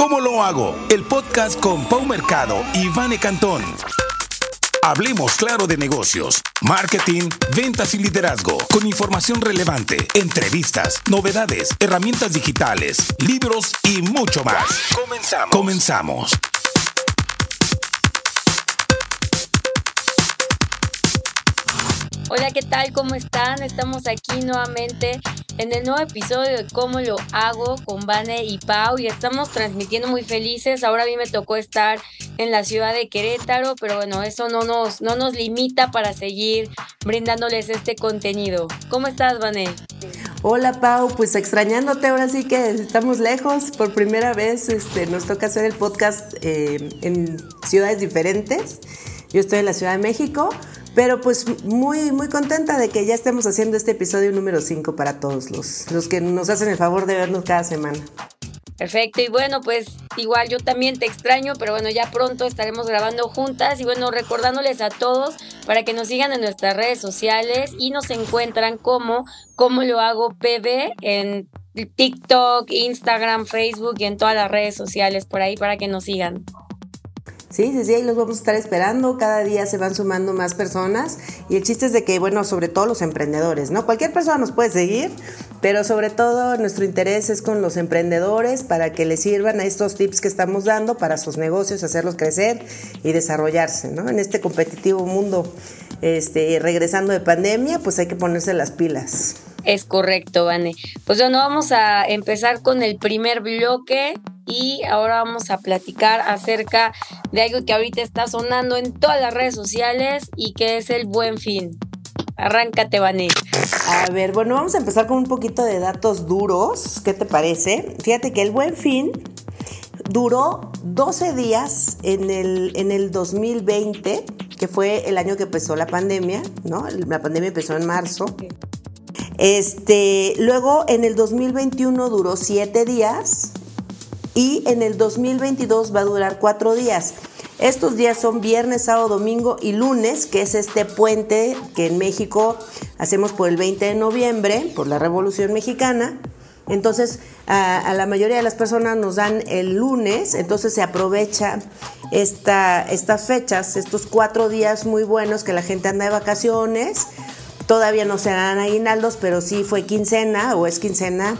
¿Cómo lo hago? El podcast con Pau Mercado y Vane Cantón. Hablemos claro de negocios, marketing, ventas y liderazgo, con información relevante, entrevistas, novedades, herramientas digitales, libros y mucho más. Comenzamos. Comenzamos. Hola, ¿qué tal? ¿Cómo están? Estamos aquí nuevamente en el nuevo episodio de Cómo lo hago con Vane y Pau y estamos transmitiendo muy felices. Ahora a mí me tocó estar en la ciudad de Querétaro, pero bueno, eso no nos, no nos limita para seguir brindándoles este contenido. ¿Cómo estás, Vane? Hola Pau, pues extrañándote, ahora sí que estamos lejos. Por primera vez este, nos toca hacer el podcast eh, en ciudades diferentes. Yo estoy en la Ciudad de México, pero pues muy, muy contenta de que ya estemos haciendo este episodio número 5 para todos los, los que nos hacen el favor de vernos cada semana. Perfecto, y bueno, pues igual yo también te extraño, pero bueno, ya pronto estaremos grabando juntas y bueno, recordándoles a todos para que nos sigan en nuestras redes sociales y nos encuentran como como lo hago PB en TikTok, Instagram, Facebook y en todas las redes sociales por ahí para que nos sigan. Sí, sí, ahí los vamos a estar esperando. Cada día se van sumando más personas. Y el chiste es de que, bueno, sobre todo los emprendedores, ¿no? Cualquier persona nos puede seguir, pero sobre todo nuestro interés es con los emprendedores para que les sirvan a estos tips que estamos dando para sus negocios, hacerlos crecer y desarrollarse, ¿no? En este competitivo mundo, este, regresando de pandemia, pues hay que ponerse las pilas. Es correcto, Vane. Pues bueno, vamos a empezar con el primer bloque y ahora vamos a platicar acerca de algo que ahorita está sonando en todas las redes sociales y que es el buen fin. Arráncate, Vane. A ver, bueno, vamos a empezar con un poquito de datos duros. ¿Qué te parece? Fíjate que el buen fin duró 12 días en el, en el 2020, que fue el año que empezó la pandemia, ¿no? La pandemia empezó en marzo. Este, luego en el 2021 duró 7 días y en el 2022 va a durar 4 días. Estos días son viernes, sábado, domingo y lunes, que es este puente que en México hacemos por el 20 de noviembre, por la Revolución Mexicana. Entonces, a, la mayoría de las personas nos dan el lunes, entonces se aprovecha esta, estas fechas, estos cuatro días muy buenos que la gente anda de vacaciones. Todavía no serán aguinaldos, pero sí fue quincena o es quincena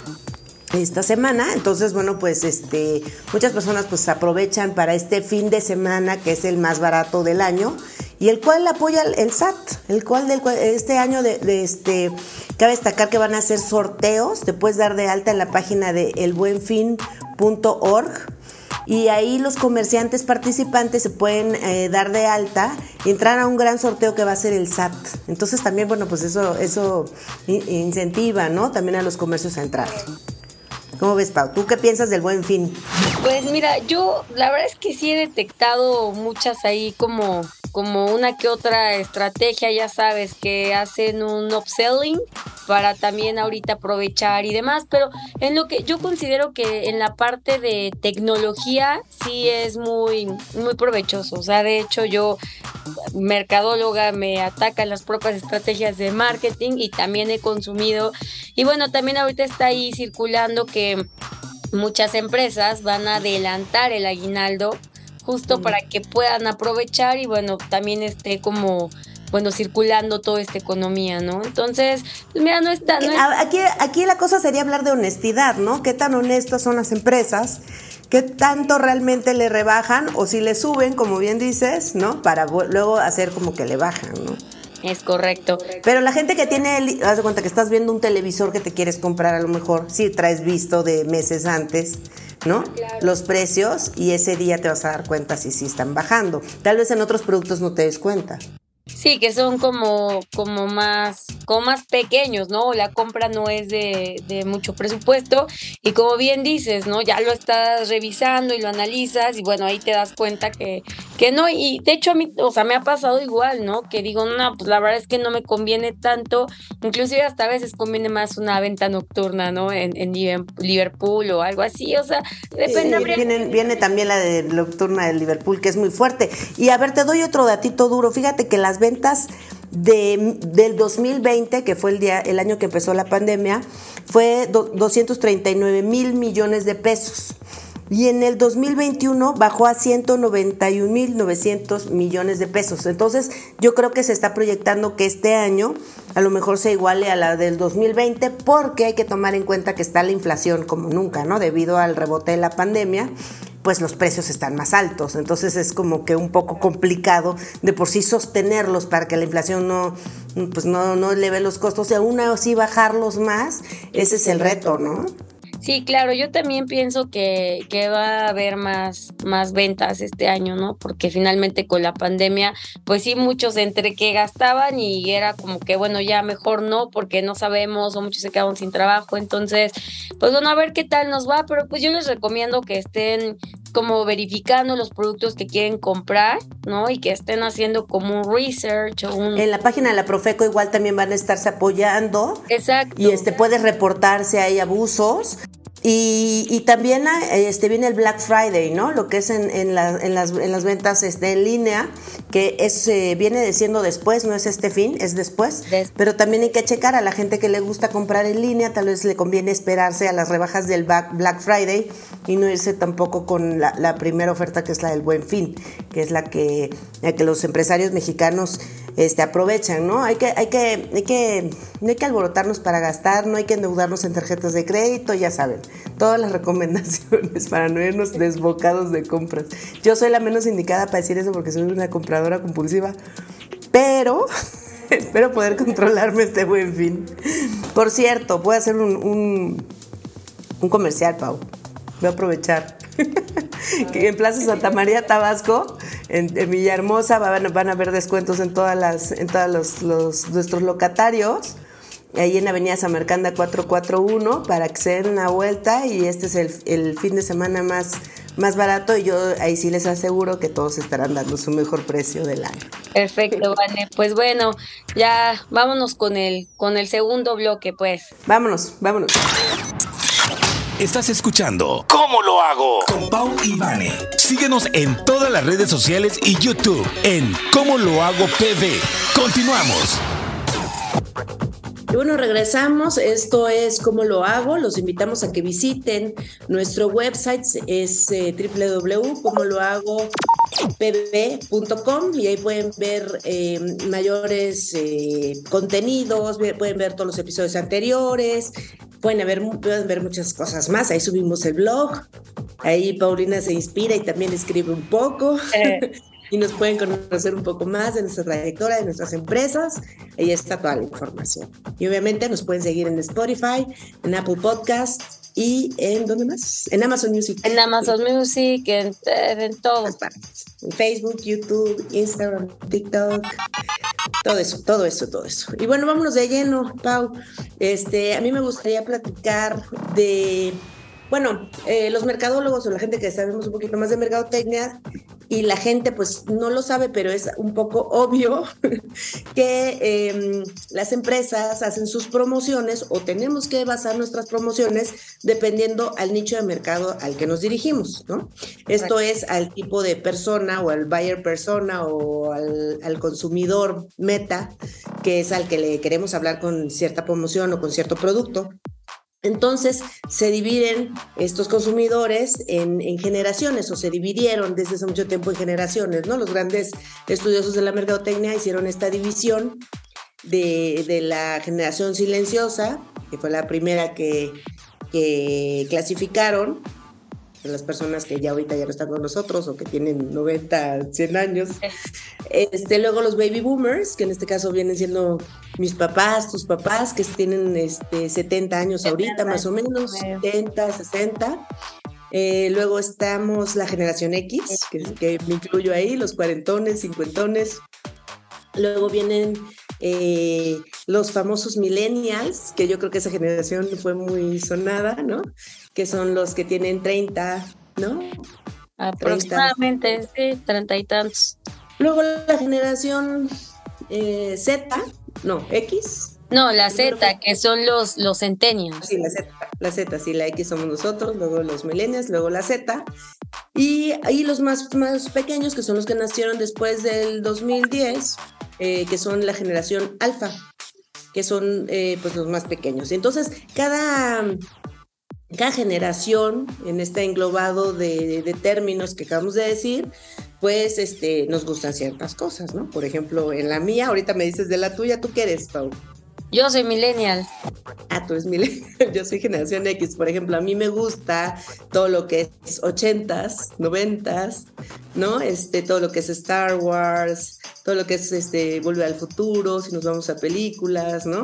esta semana. Entonces, bueno, pues este, muchas personas pues aprovechan para este fin de semana, que es el más barato del año, y el cual apoya el SAT, el cual del este año de, este cabe destacar que van a hacer sorteos, te puedes dar de alta en la página de elbuenfin.org y ahí los comerciantes participantes se pueden eh, dar de alta y entrar a un gran sorteo que va a ser el SAT. Entonces también, bueno, pues eso, eso incentiva, ¿no? También a los comercios a entrar. ¿Cómo ves, Pau? ¿Tú qué piensas del buen fin? Pues mira, yo la verdad es que sí he detectado muchas ahí como como una que otra estrategia, ya sabes, que hacen un upselling para también ahorita aprovechar y demás, pero en lo que yo considero que en la parte de tecnología sí es muy, muy provechoso. O sea, de hecho yo, mercadóloga, me atacan las propias estrategias de marketing y también he consumido. Y bueno, también ahorita está ahí circulando que muchas empresas van a adelantar el aguinaldo justo para que puedan aprovechar y bueno, también esté como bueno, circulando toda esta economía, ¿no? Entonces, pues mira, no está... Aquí, aquí la cosa sería hablar de honestidad, ¿no? ¿Qué tan honestas son las empresas? ¿Qué tanto realmente le rebajan o si le suben, como bien dices, ¿no? Para luego hacer como que le bajan, ¿no? Es correcto. Pero la gente que tiene, haz de cuenta que estás viendo un televisor que te quieres comprar a lo mejor, sí traes visto de meses antes, ¿no? Los precios y ese día te vas a dar cuenta si sí están bajando. Tal vez en otros productos no te des cuenta. Sí, que son como, como más, como más pequeños, ¿no? La compra no es de, de, mucho presupuesto y como bien dices, ¿no? Ya lo estás revisando y lo analizas y bueno, ahí te das cuenta que, que no. Y de hecho a mí, o sea, me ha pasado igual, ¿no? Que digo, no, pues la verdad es que no me conviene tanto, inclusive hasta a veces conviene más una venta nocturna, ¿no? En, en Liverpool o algo así, o sea, depende. viene, viene también la de nocturna de Liverpool, que es muy fuerte. Y a ver, te doy otro datito duro. Fíjate que las ventas de, del 2020, que fue el, día, el año que empezó la pandemia, fue 239 mil millones de pesos. y en el 2021 bajó a 191.900 millones de pesos. Entonces yo creo que se está proyectando que este año a lo mejor se iguale a la del 2020 porque hay que tomar en cuenta que está la inflación como nunca, ¿no? Debido al rebote de la pandemia pues los precios están más altos. Entonces es como que un poco complicado de por sí sostenerlos para que la inflación no, pues no, no eleve los costos y aún así bajarlos más. Ese es el reto, ¿no? Sí, claro, yo también pienso que, que, va a haber más, más ventas este año, ¿no? Porque finalmente con la pandemia, pues sí, muchos entre que gastaban y era como que, bueno, ya mejor no, porque no sabemos, o muchos se quedaron sin trabajo. Entonces, pues bueno, a ver qué tal nos va, pero pues yo les recomiendo que estén como verificando los productos que quieren comprar, ¿no? Y que estén haciendo como un research o un... En la página de la Profeco igual también van a estarse apoyando. Exacto. Y este puede reportarse hay abusos. Y, y, también este, viene el Black Friday, ¿no? Lo que es en, en, en, las, en las, ventas este, en línea, que es, eh, viene siendo después, no es este fin, es después. Pero también hay que checar a la gente que le gusta comprar en línea, tal vez le conviene esperarse a las rebajas del Black Friday y no irse tampoco con la, la primera oferta que es la del Buen Fin, que es la que, la que los empresarios mexicanos este, aprovechan, ¿no? Hay que, hay, que, hay, que, no hay que alborotarnos para gastar, no hay que endeudarnos en tarjetas de crédito, ya saben, todas las recomendaciones para no irnos desbocados de compras. Yo soy la menos indicada para decir eso porque soy una compradora compulsiva, pero espero poder controlarme este buen fin. Por cierto, voy a hacer un, un, un comercial, Pau. Voy a aprovechar. Que en Plaza Santa María, Tabasco, en, en Villahermosa, van, van, a haber descuentos en todas las, en todos los, nuestros locatarios. Ahí en Avenida Samarcanda 441 para que se den una vuelta y este es el, el, fin de semana más, más barato y yo ahí sí les aseguro que todos estarán dando su mejor precio del año. Perfecto, Vane. Pues bueno, ya vámonos con el, con el segundo bloque, pues. Vámonos, vámonos. Estás escuchando ¿Cómo lo hago? Con Pau y Vane. Síguenos en todas las redes sociales y YouTube en ¿Cómo lo hago PV? Continuamos. Y bueno, regresamos. Esto es cómo lo hago. Los invitamos a que visiten nuestro website, es eh, www.comolohago.pb.com y ahí pueden ver eh, mayores eh, contenidos, pueden ver todos los episodios anteriores, pueden ver, pueden ver muchas cosas más. Ahí subimos el blog, ahí Paulina se inspira y también escribe un poco. Eh. y nos pueden conocer un poco más de nuestra trayectoria, de nuestras empresas. Ahí está toda la información. Y obviamente nos pueden seguir en Spotify, en Apple Podcasts y en ¿dónde más? En Amazon Music. En Amazon Music, en, en partes. En Facebook, YouTube, Instagram, TikTok. Todo eso, todo eso, todo eso. Y bueno, vámonos de lleno, Pau. Este, a mí me gustaría platicar de bueno, eh, los mercadólogos o la gente que sabemos un poquito más de mercadotecnia y la gente pues no lo sabe, pero es un poco obvio que eh, las empresas hacen sus promociones o tenemos que basar nuestras promociones dependiendo al nicho de mercado al que nos dirigimos, ¿no? Esto es al tipo de persona o al buyer persona o al, al consumidor meta, que es al que le queremos hablar con cierta promoción o con cierto producto. Entonces se dividen estos consumidores en, generaciones o se dividieron desde hace mucho tiempo en generaciones, ¿no? Los grandes estudiosos de la mercadotecnia hicieron esta división de, la generación silenciosa, que fue la primera que, clasificaron, las personas que ya ahorita ya no están con nosotros o que tienen 90, 100 años. Este, luego los baby boomers, que en este caso vienen siendo mis papás, tus papás, que tienen este, 70 años ahorita, más o menos, 70, 60. Eh, luego estamos la generación X, que, que, me incluyo ahí, los cuarentones, cincuentones. Luego vienen eh, los famosos millennials, que yo creo que esa generación fue muy sonada, ¿no? Que son los que tienen 30, ¿no? Aproximadamente, sí, 30 y tantos. Luego la generación eh, Z, no, X. No, la Z, que son los, los centenios. Sí, la Z, la Z, sí, la X somos nosotros, luego los millennials, luego la Z. Y ahí los más, más pequeños, que son los que nacieron después del 2010, eh, que son la generación alfa, que son eh, pues los más pequeños. Entonces, cada, cada generación, en este englobado de, de, términos que acabamos de decir, pues este, nos gustan ciertas cosas, ¿no? Por ejemplo, en la mía, ahorita me dices de la tuya, ¿tú qué eres, Pau? Yo soy millennial. Ah, tú eres millennial. Yo soy generación X. Por ejemplo, a mí me gusta todo lo que es ochentas, noventas, ¿no? Este, todo lo que es Star Wars, todo lo que es este, Volver al Futuro, si nos vamos a películas, ¿no?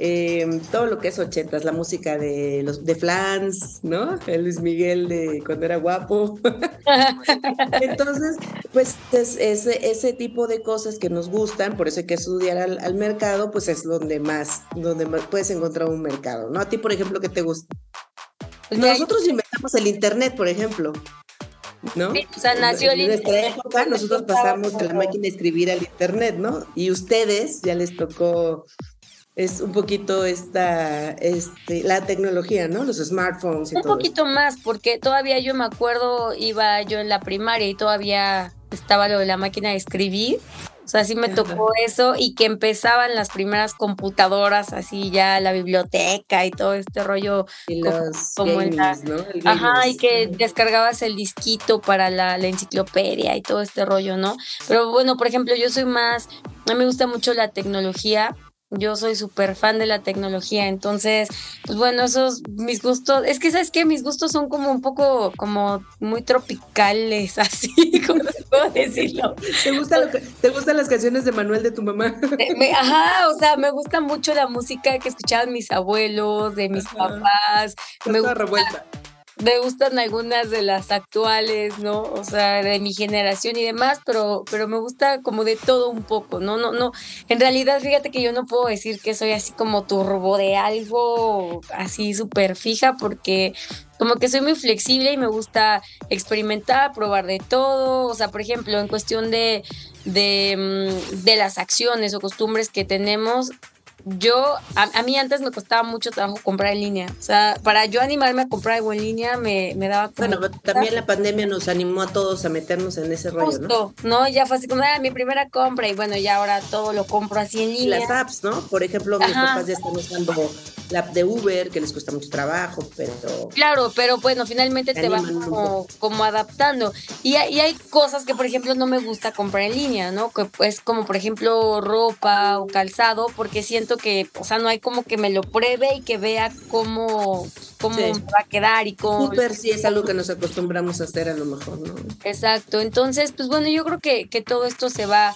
Em, todo lo que es ochentas, la música de los de Flans, ¿no? El Luis Miguel de cuando era guapo. Entonces, pues es, ese tipo de cosas que nos gustan, por eso hay que estudiar al, mercado, pues es donde más, donde más puedes encontrar un mercado, ¿no? A ti, por ejemplo, ¿qué te gusta? Pues nosotros inventamos el internet, por ejemplo. ¿No? o sea, nació el En nuestra época nosotros pasamos de la máquina de escribir al internet, ¿no? Y ustedes ya les tocó es un poquito esta, este, la tecnología, ¿no? Los smartphones y un poquito más, porque todavía yo me acuerdo, iba yo en la primaria y todavía estaba lo de la máquina de escribir. O sea, sí me tocó eso y que empezaban las primeras computadoras, así ya la biblioteca y todo este rollo. Y los como, ¿no? Ajá, y que descargabas el disquito para la, la, enciclopedia y todo este rollo, ¿no? Pero bueno, por ejemplo, yo soy más, a mí me gusta mucho la tecnología yo soy súper fan de la tecnología, entonces, pues bueno, esos mis gustos, es que sabes que mis gustos son como un poco, como muy tropicales, así, como puedo decirlo. ¿Te, gusta lo que, ¿Te gustan las canciones de Manuel de tu mamá? ajá, o sea, me gusta mucho la música que escuchaban mis abuelos, de mis papás. Me gusta revuelta me gustan algunas de las actuales, ¿no? O sea, de mi generación y demás, pero, pero me gusta como de todo un poco, ¿no? No, no. En realidad, fíjate que yo no puedo decir que soy así como turbo de algo así súper fija, porque como que soy muy flexible y me gusta experimentar, probar de todo. O sea, por ejemplo, en cuestión de, de, mm, de las acciones o costumbres que tenemos, yo, a, mí antes me costaba mucho trabajo comprar en línea. O sea, para yo animarme a comprar algo en línea me, me daba... bueno, también la pandemia nos animó a todos a meternos en ese rollo, Justo, ¿no? Ya fue así como, ah, mi primera compra y bueno, ya ahora todo lo compro así en línea. Las apps, ¿no? Por ejemplo, mis papás ya están usando la app de Uber, que les cuesta mucho trabajo, pero... Claro, pero bueno, finalmente te, vas como, como, adaptando. Y y hay cosas que, por ejemplo, no me gusta comprar en línea, ¿no? Que pues como, por ejemplo, ropa o calzado, porque siento que, o sea, no hay como que me lo pruebe y que vea cómo, cómo va a quedar y cómo... Súper sí es algo que nos acostumbramos a hacer a lo mejor, ¿no? Exacto, entonces, pues bueno, yo creo que, que todo esto se va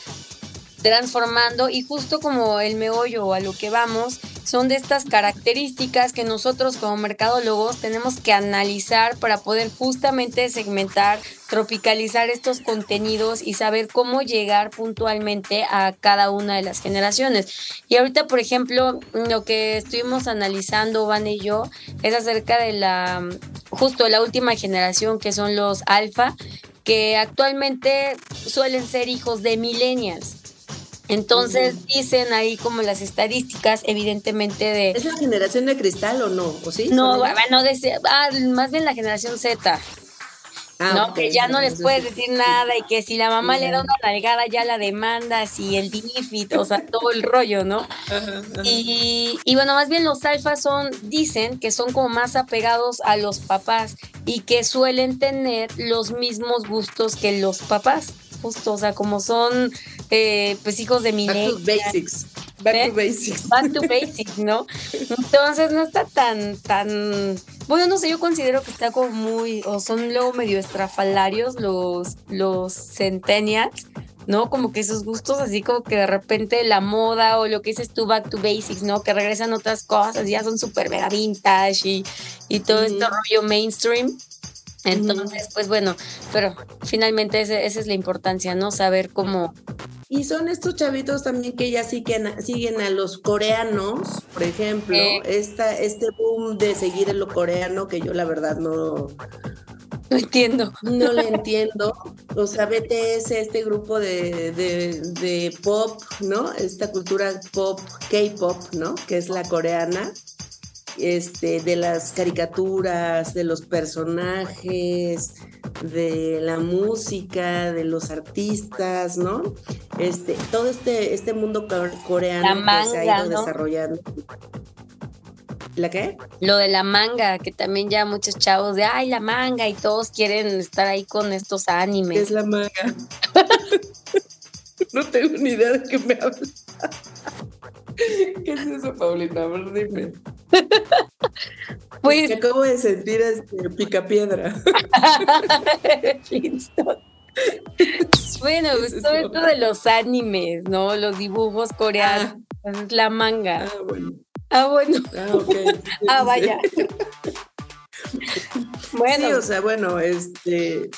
transformando y justo como el meollo a lo que vamos son de estas características que nosotros como mercadólogos tenemos que analizar para poder justamente segmentar, tropicalizar estos contenidos y saber cómo llegar puntualmente a cada una de las generaciones. Y ahorita, por ejemplo, lo que estuvimos analizando, Van y yo, es acerca de la, justo la última generación que son los alfa, que actualmente suelen ser hijos de millennials. Entonces dicen ahí como las estadísticas, evidentemente de... ¿Es la generación de cristal o no? ¿O sí? No, bueno, ah, más bien la generación Z. Ah, ¿no? Que ya no les puedes decir nada y que si la mamá le da una nalgada ya la demanda, si el DIFIT, o sea, todo el rollo, ¿no? Y, y, bueno, más bien los alfas son, dicen que son como más apegados a los papás y que suelen tener los mismos gustos que los papás justo, o sea, como son eh, pues hijos de mi Back to basics. Back to basics. Back to basics, ¿no? Entonces no está tan, tan. Bueno, no sé, yo considero que está como muy. O son luego medio estrafalarios los, los centennials. ¿no? Como que sus gustos, así como que de repente la moda o lo que dices tú, back to basics, ¿no? Que regresan otras cosas, ya son súper mega vintage y, y todo este rollo mainstream. Entonces, pues bueno, pero finalmente esa es la importancia, ¿no? Saber cómo... Y son estos chavitos también que ya siguen, siguen a los coreanos, por ejemplo, esta, este boom de seguir en lo coreano que yo la verdad no... No entiendo. No lo entiendo. O sea, BTS, este grupo de, de, de pop, ¿no? Esta cultura pop, K-pop, ¿no? Que es la coreana este, de las caricaturas, de los personajes, de la música, de los artistas, ¿no? Este, todo este, este mundo coreano que se ha ido desarrollando. ¿La qué? Lo de la manga, que también ya muchos chavos de, ay, la manga, y todos quieren estar ahí con estos animes. ¿Qué es la manga? no tengo ni idea de qué me hablas. ¿Qué es eso, Paulina? A ver, dime. Pues. Me acabo de sentir este picapiedra. bueno, pues todo esto de los animes, ¿no? Los dibujos coreanos. Ah. la manga. Ah, bueno. Ah, bueno. Ah, ok. ah, vaya. bueno. Sí, o sea, bueno, este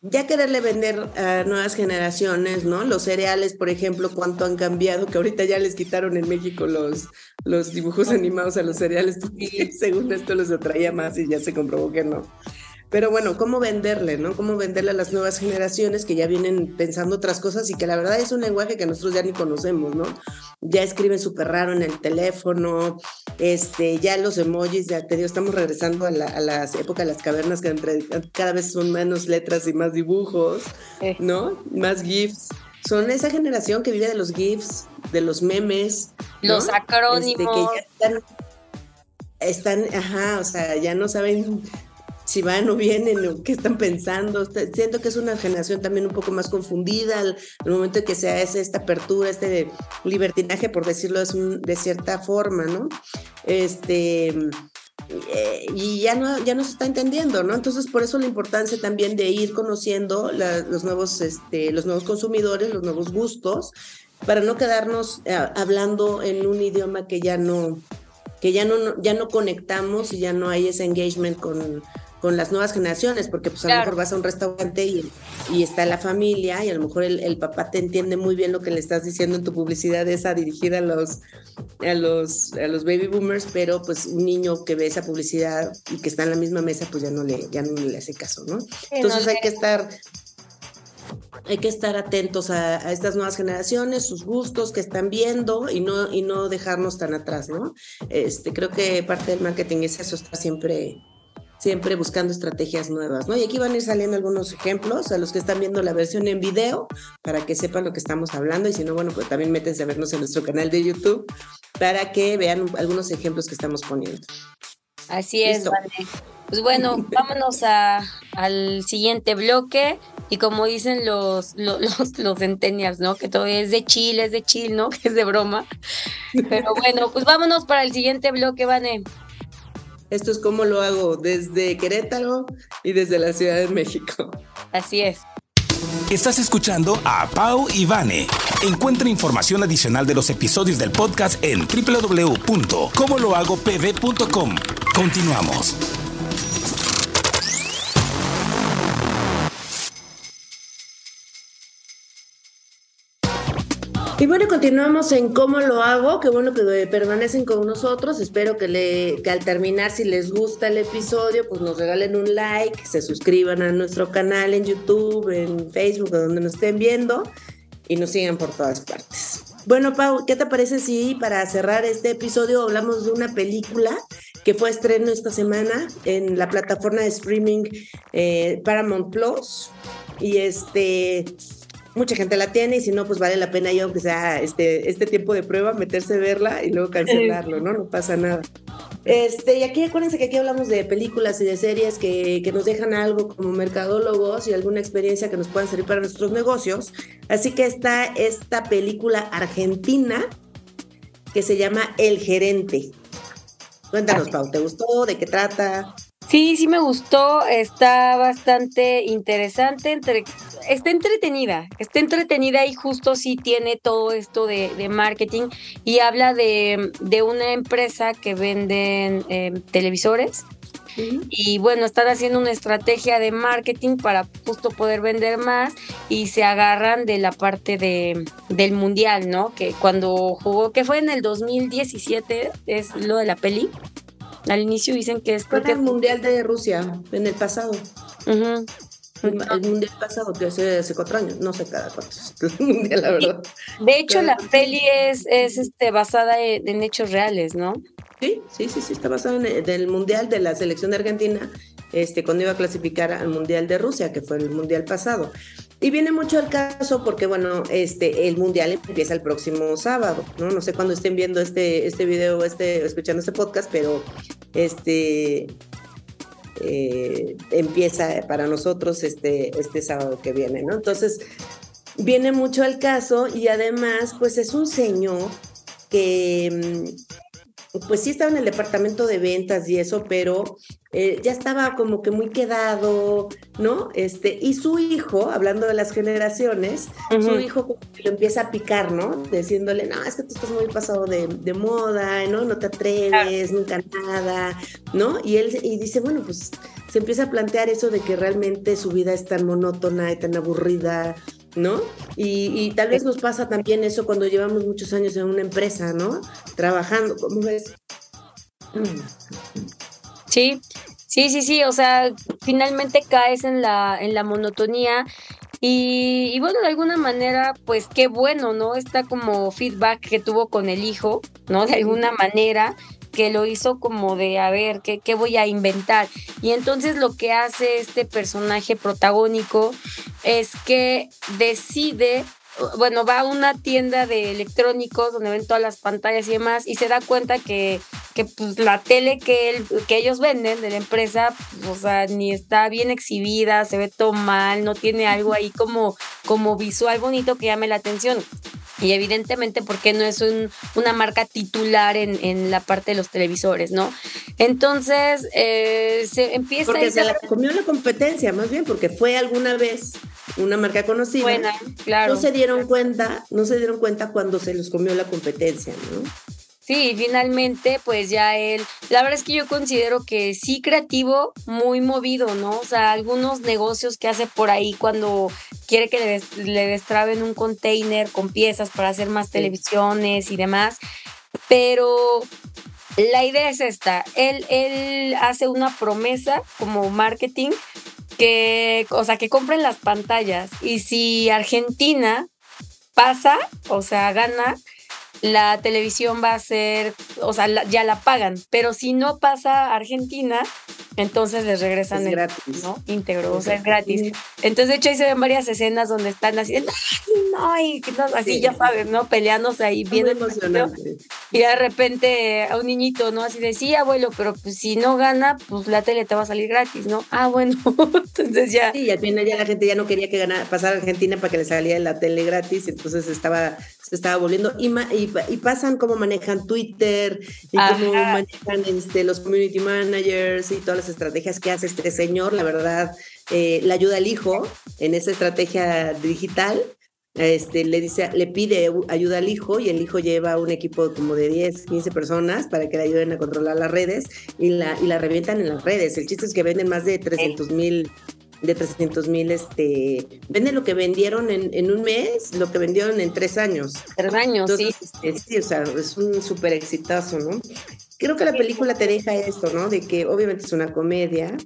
ya quererle vender a nuevas generaciones, ¿no? Los cereales, por ejemplo, cuánto han cambiado, que ahorita ya les quitaron en México los, los dibujos animados a los cereales, porque según esto los atraía más y ya se comprobó que no. Pero bueno, ¿cómo venderle, no? ¿Cómo venderle a las nuevas generaciones que ya vienen pensando otras cosas y que la verdad es un lenguaje que nosotros ya ni conocemos, ¿no? Ya escriben súper raro en el teléfono, este, ya los emojis, ya te digo, estamos regresando a, la, las épocas de las cavernas que entre, cada vez son menos letras y más dibujos, ¿no? Más GIFs. Son esa generación que vive de los GIFs, de los memes. Los este, acrónimos. que ya están, están, ajá, o sea, ya no saben si van o vienen o qué están pensando. Siento que es una generación también un poco más confundida al, momento de que se hace esta apertura, este libertinaje, por decirlo de cierta forma, ¿no? Este, eh, y ya no, ya no se está entendiendo, ¿no? Entonces, por eso la importancia también de ir conociendo los, nuevos, este, los nuevos consumidores, los nuevos gustos, para no quedarnos eh, hablando en un idioma que ya no que ya no, ya no conectamos y ya no hay ese engagement con, con las nuevas generaciones, porque pues a lo mejor vas a un restaurante y, y, está la familia y a lo mejor el, papá te entiende muy bien lo que le estás diciendo en tu publicidad esa dirigida a los, a los, a los baby boomers, pero pues un niño que ve esa publicidad y que está en la misma mesa, pues ya no le, ya no le hace caso, ¿no? Entonces hay que estar hay que estar atentos a, a, estas nuevas generaciones, sus gustos que están viendo y no, y no dejarnos tan atrás, ¿no? Este, creo que parte del marketing es eso, estar siempre siempre buscando estrategias nuevas, ¿no? Y aquí van a ir saliendo algunos ejemplos a los que están viendo la versión en video para que sepan lo que estamos hablando y si no, bueno, pues también métense a vernos en nuestro canal de YouTube para que vean algunos ejemplos que estamos poniendo. Así es, vale. Pues bueno, vámonos a, al siguiente bloque y como dicen los, los, los, centenias, ¿no? Que todo es de Chile, es de Chile, ¿no? Que es de broma. Pero bueno, pues vámonos para el siguiente bloque, Vane. Esto es como lo hago desde Querétaro y desde la Ciudad de México. Así es. Estás escuchando a Pau y Vane. Encuentra información adicional de los episodios del podcast en www.comolohagopv.com. Continuamos. Y bueno, continuamos en cómo lo hago. Qué bueno que permanecen con nosotros. Espero que, le, que al terminar, si les gusta el episodio, pues nos regalen un like, se suscriban a nuestro canal en YouTube, en Facebook, donde nos estén viendo y nos sigan por todas partes. Bueno, Pau, ¿qué te parece si para cerrar este episodio hablamos de una película que fue estreno esta semana en la plataforma de streaming eh, Paramount Plus? Y este mucha gente la tiene y si no, pues vale la pena yo, aunque sea este, este tiempo de prueba, meterse a verla y luego cancelarlo, ¿no? No pasa nada. Este, y aquí acuérdense que aquí hablamos de películas y de series que, que, nos dejan algo como mercadólogos y alguna experiencia que nos puedan servir para nuestros negocios. Así que está esta película argentina que se llama El Gerente. Cuéntanos, Pau, ¿te gustó? ¿De qué trata? Sí, sí me gustó, está bastante interesante, entre, está entretenida, está entretenida y justo sí tiene todo esto de, marketing y habla de, una empresa que venden em, televisores. Y bueno, están haciendo una estrategia de marketing para justo poder vender más y se agarran de la parte de, del mundial, ¿no? Que cuando jugó, que fue en el 2017, es lo de la peli. Al inicio dicen que es porque... el Mundial de Rusia, en el pasado. el, mundial pasado, que hace, hace cuatro años, no sé cada cuánto el mundial, la verdad. De hecho, la peli es, es este, basada en, hechos reales, ¿no? Sí, sí, sí, sí, está basada en el mundial de la selección de Argentina este, cuando iba a clasificar al Mundial de Rusia, que fue el Mundial pasado. Y viene mucho al caso porque, bueno, este, el Mundial empieza el próximo sábado, ¿no? No sé cuándo estén viendo este, este video, este, escuchando este podcast, pero este, eh, empieza para nosotros este, este sábado que viene, ¿no? Entonces, viene mucho al caso y además, pues es un señor que mm, pues sí estaba en el departamento de ventas y eso, pero eh, ya estaba como que muy quedado, ¿no? Este, y su hijo, hablando de las generaciones, su hijo como que lo empieza a picar, ¿no? Diciéndole, no, es que tú estás muy pasado de, moda, ¿no? No te atreves, nunca nada, ¿no? Y él y dice, bueno, pues se empieza a plantear eso de que realmente su vida es tan monótona y tan aburrida, ¿no? Y, tal vez nos pasa también eso cuando llevamos muchos años en una empresa, ¿no? Trabajando, ¿cómo ves? Sí, sí, sí, sí, o sea, finalmente caes en la, en la monotonía y, y, bueno, de alguna manera, pues qué bueno, ¿no? Está como feedback que tuvo con el hijo, ¿no? De alguna manera, que lo hizo como de, a ver, ¿qué, ¿qué, voy a inventar? Y entonces lo que hace este personaje protagónico es que decide bueno, va a una tienda de electrónicos donde ven todas las pantallas y demás y se da cuenta que, que pues, la tele que, él, que ellos venden de la empresa, o sea, ni está bien exhibida, se ve todo mal, no tiene algo ahí como, como visual bonito que llame la atención. Y evidentemente porque no es un, una marca titular en, en, la parte de los televisores, ¿no? Entonces eh, se empieza... Porque se la comió la competencia, más bien, porque fue alguna vez una marca conocida. Buena, claro. No se dieron cuenta, no se dieron cuenta cuando se los comió la competencia, ¿no? Sí, finalmente, pues ya él, la verdad es que yo considero que sí creativo, muy movido, ¿no? O sea, algunos negocios que hace por ahí cuando quiere que le, destraben un container con piezas para hacer más televisiones y demás, pero la idea es esta, él, él hace una promesa como marketing que, o sea, que compren las pantallas. Y si Argentina pasa, o sea, gana, la televisión va a ser, o sea, ya la pagan, pero si no pasa Argentina, entonces les regresan el gratis. ¿no? íntegro, o sea, es gratis. Entonces, de hecho, ahí se ven varias escenas donde están así, no, y así ya sabes, ¿no? Peleándose ahí emocionante. Y de repente a un niñito, ¿no? Así decía, abuelo, pero pues si no gana, pues la tele te va a salir gratis, ¿no? Ah, bueno, entonces ya. Sí, al final ya la gente ya no quería que ganara, pasar a Argentina para que le saliera la tele gratis, entonces estaba, se estaba volviendo. Y, y, pasan cómo manejan Twitter y cómo manejan este, los community managers y todas las estrategias que hace este señor, la verdad, eh, le ayuda al hijo en esa estrategia digital. Este, le dice, le pide ayuda al hijo y el hijo lleva un equipo como de 10, 15 personas para que le ayuden a controlar las redes y la, y la revientan en las redes. El chiste es que venden más de 300 mil de 300 mil, este, venden lo que vendieron en, en, un mes, lo que vendieron en tres años. Tres años, sí. Este, sí, o sea, es un súper exitazo, ¿no? Creo que la película te deja esto, ¿no? De que obviamente es una comedia,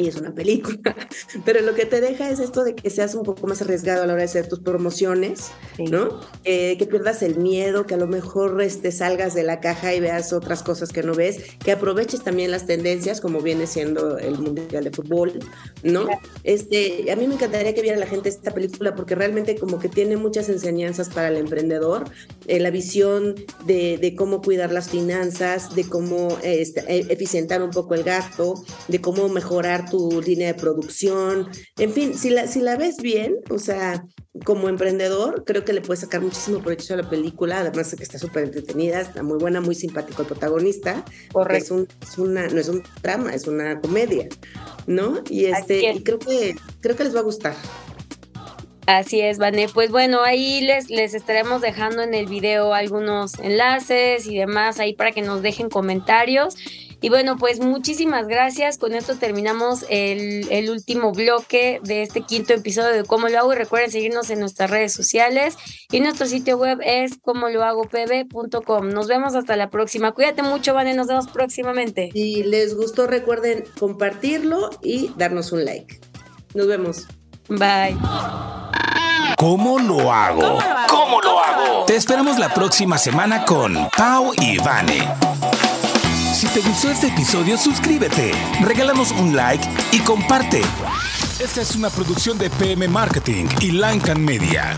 y es una película, pero lo que te deja es esto de que seas un poco más arriesgado a la hora de hacer tus promociones, ¿no? Eh, que pierdas el miedo, que a lo mejor este, salgas de la caja y veas otras cosas que no ves, que aproveches también las tendencias, como viene siendo el Mundial de Fútbol, ¿no? Este, a mí me encantaría que viera la gente esta película porque realmente como que tiene muchas enseñanzas para el emprendedor, eh, la visión de, de, cómo cuidar las finanzas, de cómo este, e, eficientar un poco el gasto, de cómo mejorar tu línea de producción, en fin, si la, si la ves bien, o sea, como emprendedor, creo que le puedes sacar muchísimo provecho a la película, además de que está súper entretenida, está muy buena, muy simpático el protagonista. Correcto. Es, una, no es un drama, es una comedia, ¿no? Y este, y creo que, creo que les va a gustar. Así es, Vané. Pues bueno, ahí les, les estaremos dejando en el video algunos enlaces y demás ahí para que nos dejen comentarios. Y bueno, pues muchísimas gracias. Con esto terminamos el, último bloque de este quinto episodio de Cómo lo hago. Y recuerden seguirnos en nuestras redes sociales. Y nuestro sitio web es como lo hago pb.com. Nos vemos hasta la próxima. Cuídate mucho, Vane. Nos vemos próximamente. Si les gustó, recuerden compartirlo y darnos un like. Nos vemos. Bye. ¿Cómo lo hago? ¿Cómo lo hago? Te esperamos la próxima semana con Pau y Vane. Si te gustó este episodio, suscríbete, regálanos un like y comparte. Esta es una producción de PM Marketing y Lancan Media.